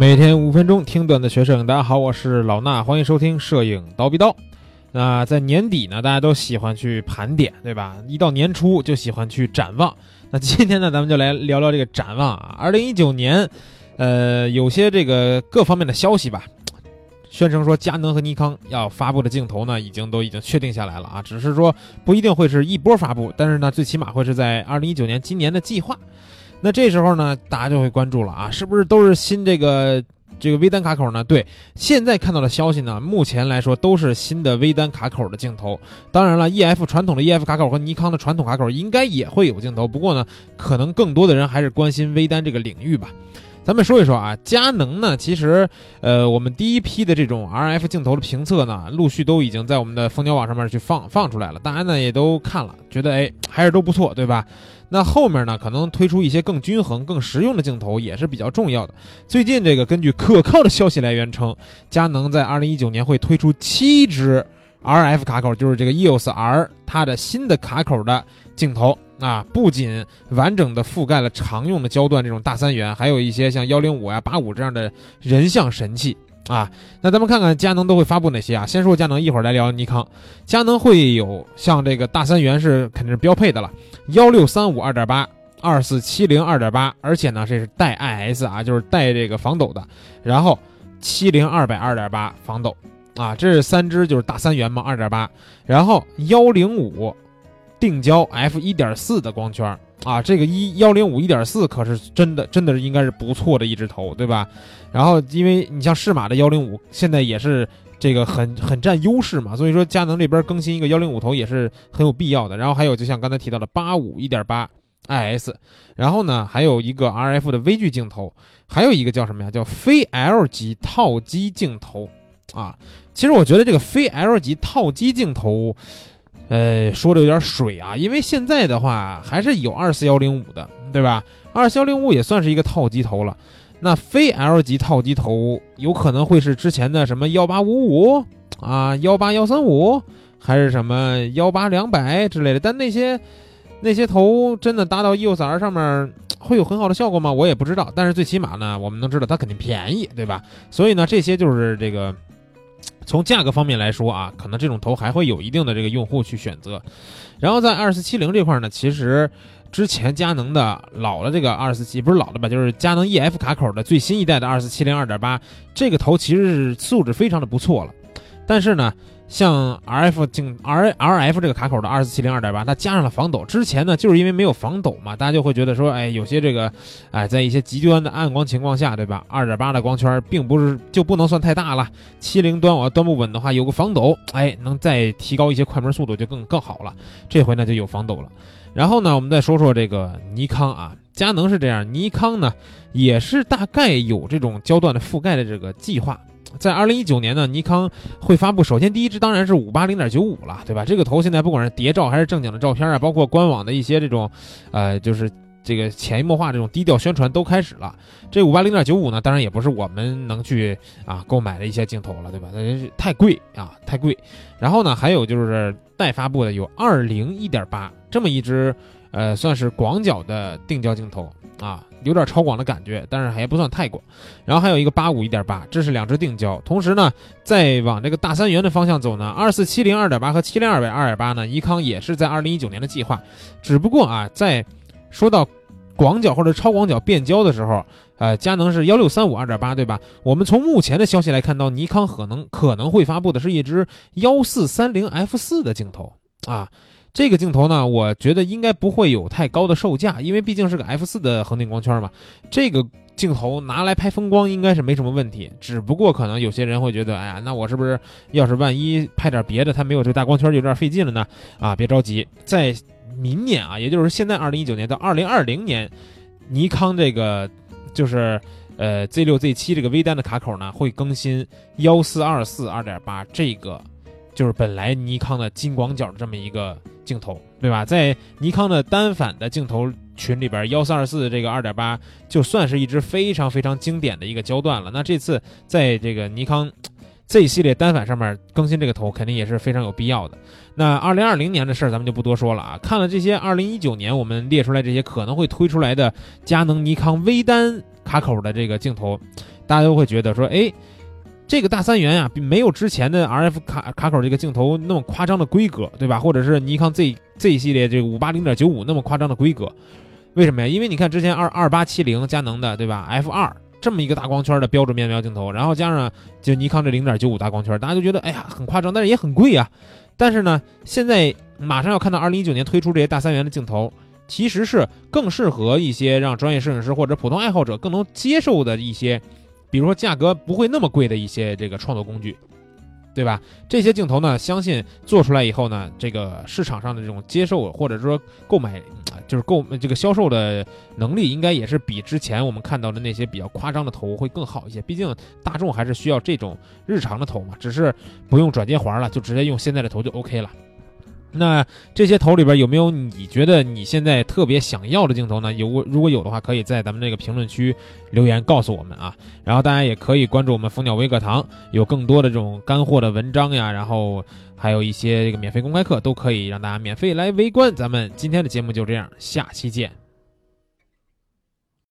每天五分钟听段子学摄影，大家好，我是老衲，欢迎收听摄影刀逼刀。那在年底呢，大家都喜欢去盘点，对吧？一到年初就喜欢去展望。那今天呢，咱们就来聊聊这个展望啊。二零一九年，呃，有些这个各方面的消息吧，宣称说佳能和尼康要发布的镜头呢，已经都已经确定下来了啊，只是说不一定会是一波发布，但是呢，最起码会是在二零一九年今年的计划。那这时候呢，大家就会关注了啊，是不是都是新这个这个微单卡口呢？对，现在看到的消息呢，目前来说都是新的微单卡口的镜头。当然了，EF 传统的 EF 卡口和尼康的传统卡口应该也会有镜头，不过呢，可能更多的人还是关心微单这个领域吧。咱们说一说啊，佳能呢，其实，呃，我们第一批的这种 RF 镜头的评测呢，陆续都已经在我们的蜂鸟网上面去放放出来了，大家呢也都看了，觉得哎还是都不错，对吧？那后面呢，可能推出一些更均衡、更实用的镜头也是比较重要的。最近这个根据可靠的消息来源称，佳能在二零一九年会推出七支 RF 卡口，就是这个 EOS R 它的新的卡口的镜头啊，不仅完整的覆盖了常用的焦段这种大三元，还有一些像幺零五呀、八五这样的人像神器。啊，那咱们看看佳能都会发布哪些啊？先说佳能，一会儿来聊尼康。佳能会有像这个大三元是肯定是标配的了，幺六三五二点八，二四七零二点八，而且呢这是带 IS 啊，就是带这个防抖的。然后七零二百二点八防抖啊，这是三支就是大三元嘛，二点八。然后幺零五定焦 f 一点四的光圈。啊，这个一幺零五一点四可是真的，真的是应该是不错的一只头，对吧？然后，因为你像适马的幺零五，现在也是这个很很占优势嘛，所以说佳能这边更新一个幺零五头也是很有必要的。然后还有就像刚才提到的八五一点八 IS，然后呢还有一个 RF 的微距镜头，还有一个叫什么呀？叫非 L 级套机镜头啊。其实我觉得这个非 L 级套机镜头。呃，说的有点水啊，因为现在的话还是有二四幺零五的，对吧？二四幺零五也算是一个套机头了。那非 L 级套机头有可能会是之前的什么幺八五五啊、幺八幺三五，还是什么幺八两百之类的。但那些那些头真的搭到 EOS R 上面会有很好的效果吗？我也不知道。但是最起码呢，我们能知道它肯定便宜，对吧？所以呢，这些就是这个。从价格方面来说啊，可能这种头还会有一定的这个用户去选择。然后在二四七零这块呢，其实之前佳能的老的这个二四七不是老的吧，就是佳能 EF 卡口的最新一代的二四七零二点八，这个头其实是素质非常的不错了。但是呢。像 R F 镜 R R F 这个卡口的二四七零二点八，它加上了防抖。之前呢，就是因为没有防抖嘛，大家就会觉得说，哎，有些这个，哎，在一些极端的暗光情况下，对吧？二点八的光圈并不是就不能算太大了。七零端我要端不稳的话，有个防抖，哎，能再提高一些快门速度就更更好了。这回呢就有防抖了。然后呢，我们再说说这个尼康啊，佳能是这样，尼康呢也是大概有这种焦段的覆盖的这个计划。在二零一九年呢，尼康会发布。首先，第一支当然是五八零点九五了，对吧？这个头现在不管是谍照还是正经的照片啊，包括官网的一些这种，呃，就是这个潜移默化这种低调宣传都开始了。这五八零点九五呢，当然也不是我们能去啊购买的一些镜头了，对吧？那是太贵啊，太贵。然后呢，还有就是待发布的有二零一点八这么一支，呃，算是广角的定焦镜头啊。有点超广的感觉，但是还不算太广。然后还有一个八五一点八，这是两只定焦。同时呢，再往这个大三元的方向走呢，二四七零二点八和七零二百二点八呢，尼康也是在二零一九年的计划。只不过啊，在说到广角或者超广角变焦的时候，呃，佳能是幺六三五二点八，对吧？我们从目前的消息来看到，尼康可能可能会发布的是一支幺四三零 F 四的镜头啊。这个镜头呢，我觉得应该不会有太高的售价，因为毕竟是个 f 四的恒定光圈嘛。这个镜头拿来拍风光应该是没什么问题，只不过可能有些人会觉得，哎呀，那我是不是要是万一拍点别的，它没有这大光圈就，有点费劲了呢？啊，别着急，在明年啊，也就是现在二零一九年到二零二零年，尼康这个就是呃 Z 六 Z 七这个微单的卡口呢，会更新幺四二四二点八这个。就是本来尼康的金广角的这么一个镜头，对吧？在尼康的单反的镜头群里边，幺四二四这个二点八就算是一支非常非常经典的一个焦段了。那这次在这个尼康 Z 系列单反上面更新这个头，肯定也是非常有必要的。那二零二零年的事儿咱们就不多说了啊。看了这些二零一九年我们列出来这些可能会推出来的佳能、尼康微单卡口的这个镜头。大家都会觉得说，哎，这个大三元呀，没有之前的 RF 卡卡口这个镜头那么夸张的规格，对吧？或者是尼康 Z Z 系列这个五八零点九五那么夸张的规格，为什么呀？因为你看之前二二八七零佳能的，对吧？F 二这么一个大光圈的标准面标镜头，然后加上就尼康这零点九五大光圈，大家就觉得哎呀很夸张，但是也很贵啊。但是呢，现在马上要看到二零一九年推出这些大三元的镜头，其实是更适合一些让专业摄影师或者普通爱好者更能接受的一些，比如说价格不会那么贵的一些这个创作工具。对吧？这些镜头呢，相信做出来以后呢，这个市场上的这种接受或者说购买，就是购这个销售的能力，应该也是比之前我们看到的那些比较夸张的头会更好一些。毕竟大众还是需要这种日常的头嘛，只是不用转接环了，就直接用现在的头就 OK 了。那这些头里边有没有你觉得你现在特别想要的镜头呢？有，如果有的话，可以在咱们这个评论区留言告诉我们啊。然后大家也可以关注我们蜂鸟微课堂，有更多的这种干货的文章呀，然后还有一些这个免费公开课，都可以让大家免费来围观。咱们今天的节目就这样，下期见。